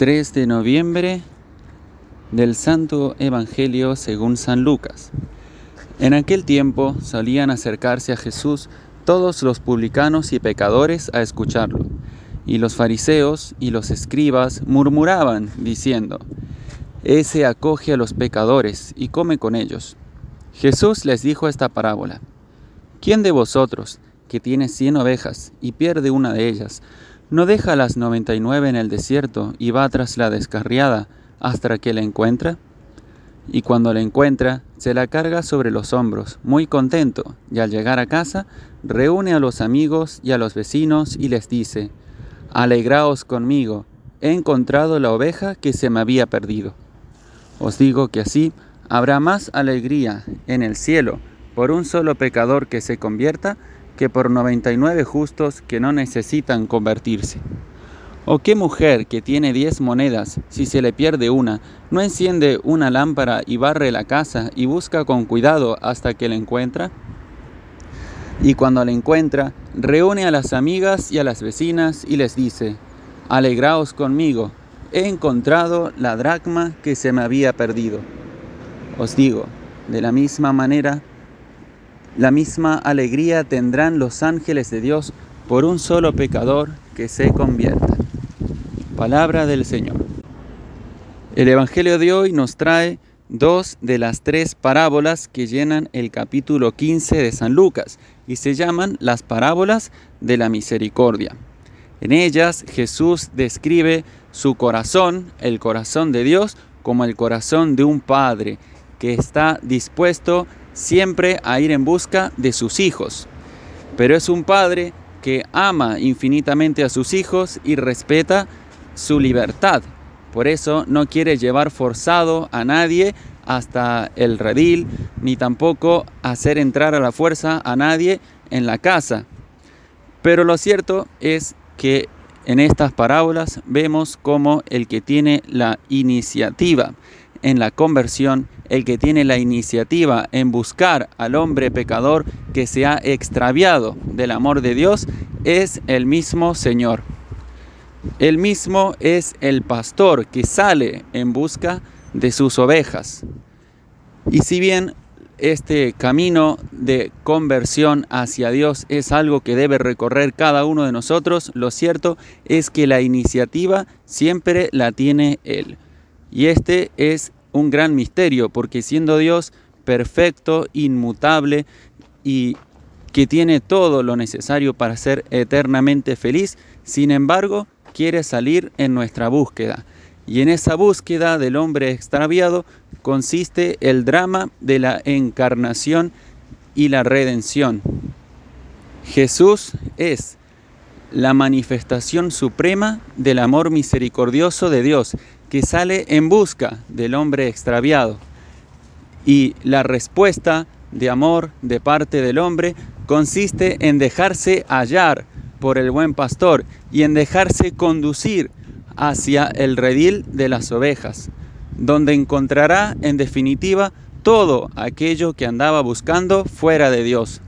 3 de noviembre del Santo Evangelio según San Lucas. En aquel tiempo solían acercarse a Jesús todos los publicanos y pecadores a escucharlo, y los fariseos y los escribas murmuraban, diciendo, Ese acoge a los pecadores y come con ellos. Jesús les dijo esta parábola, ¿quién de vosotros, que tiene cien ovejas y pierde una de ellas, no deja las noventa y nueve en el desierto y va tras la descarriada hasta que la encuentra? Y cuando la encuentra, se la carga sobre los hombros, muy contento, y al llegar a casa, reúne a los amigos y a los vecinos y les dice, Alegraos conmigo, he encontrado la oveja que se me había perdido. Os digo que así habrá más alegría en el cielo por un solo pecador que se convierta que por 99 justos que no necesitan convertirse. ¿O qué mujer que tiene 10 monedas, si se le pierde una, no enciende una lámpara y barre la casa y busca con cuidado hasta que la encuentra? Y cuando la encuentra, reúne a las amigas y a las vecinas y les dice, Alegraos conmigo, he encontrado la dracma que se me había perdido. Os digo, de la misma manera, la misma alegría tendrán los ángeles de Dios por un solo pecador que se convierta. Palabra del Señor. El Evangelio de hoy nos trae dos de las tres parábolas que llenan el capítulo 15 de San Lucas y se llaman las parábolas de la misericordia. En ellas Jesús describe su corazón, el corazón de Dios, como el corazón de un padre que está dispuesto siempre a ir en busca de sus hijos. Pero es un padre que ama infinitamente a sus hijos y respeta su libertad. Por eso no quiere llevar forzado a nadie hasta el redil, ni tampoco hacer entrar a la fuerza a nadie en la casa. Pero lo cierto es que en estas parábolas vemos como el que tiene la iniciativa en la conversión, el que tiene la iniciativa en buscar al hombre pecador que se ha extraviado del amor de Dios, es el mismo Señor. El mismo es el pastor que sale en busca de sus ovejas. Y si bien este camino de conversión hacia Dios es algo que debe recorrer cada uno de nosotros, lo cierto es que la iniciativa siempre la tiene Él. Y este es un gran misterio, porque siendo Dios perfecto, inmutable y que tiene todo lo necesario para ser eternamente feliz, sin embargo, quiere salir en nuestra búsqueda. Y en esa búsqueda del hombre extraviado consiste el drama de la encarnación y la redención. Jesús es la manifestación suprema del amor misericordioso de Dios, que sale en busca del hombre extraviado. Y la respuesta de amor de parte del hombre consiste en dejarse hallar por el buen pastor y en dejarse conducir hacia el redil de las ovejas, donde encontrará en definitiva todo aquello que andaba buscando fuera de Dios.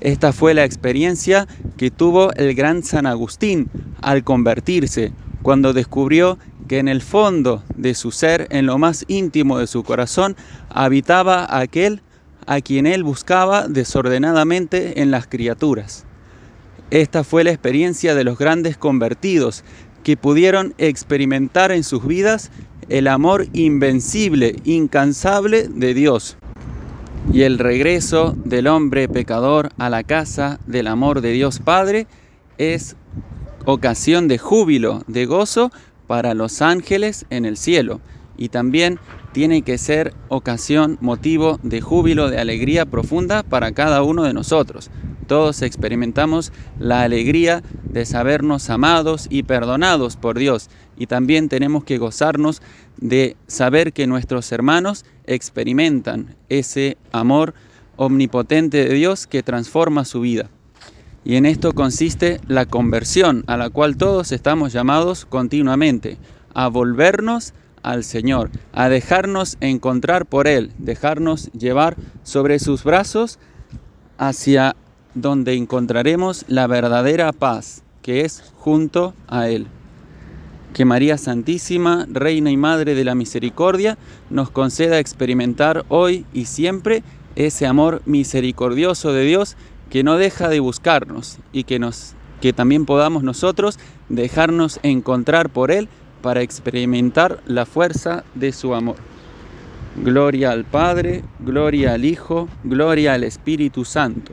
Esta fue la experiencia que tuvo el gran San Agustín al convertirse, cuando descubrió que en el fondo de su ser, en lo más íntimo de su corazón, habitaba aquel a quien él buscaba desordenadamente en las criaturas. Esta fue la experiencia de los grandes convertidos, que pudieron experimentar en sus vidas el amor invencible, incansable de Dios. Y el regreso del hombre pecador a la casa del amor de Dios Padre es ocasión de júbilo, de gozo para los ángeles en el cielo y también tiene que ser ocasión, motivo de júbilo, de alegría profunda para cada uno de nosotros. Todos experimentamos la alegría de sabernos amados y perdonados por Dios y también tenemos que gozarnos de saber que nuestros hermanos experimentan ese amor omnipotente de Dios que transforma su vida. Y en esto consiste la conversión a la cual todos estamos llamados continuamente, a volvernos al Señor, a dejarnos encontrar por Él, dejarnos llevar sobre sus brazos hacia donde encontraremos la verdadera paz, que es junto a Él. que María Santísima, Reina y Madre de la Misericordia, nos conceda experimentar hoy y siempre ese amor misericordioso de Dios que no deja de buscarnos y que, nos, que también podamos nosotros dejarnos encontrar por Él para experimentar la fuerza de su amor. Gloria al Padre, gloria al Hijo, gloria al Espíritu Santo,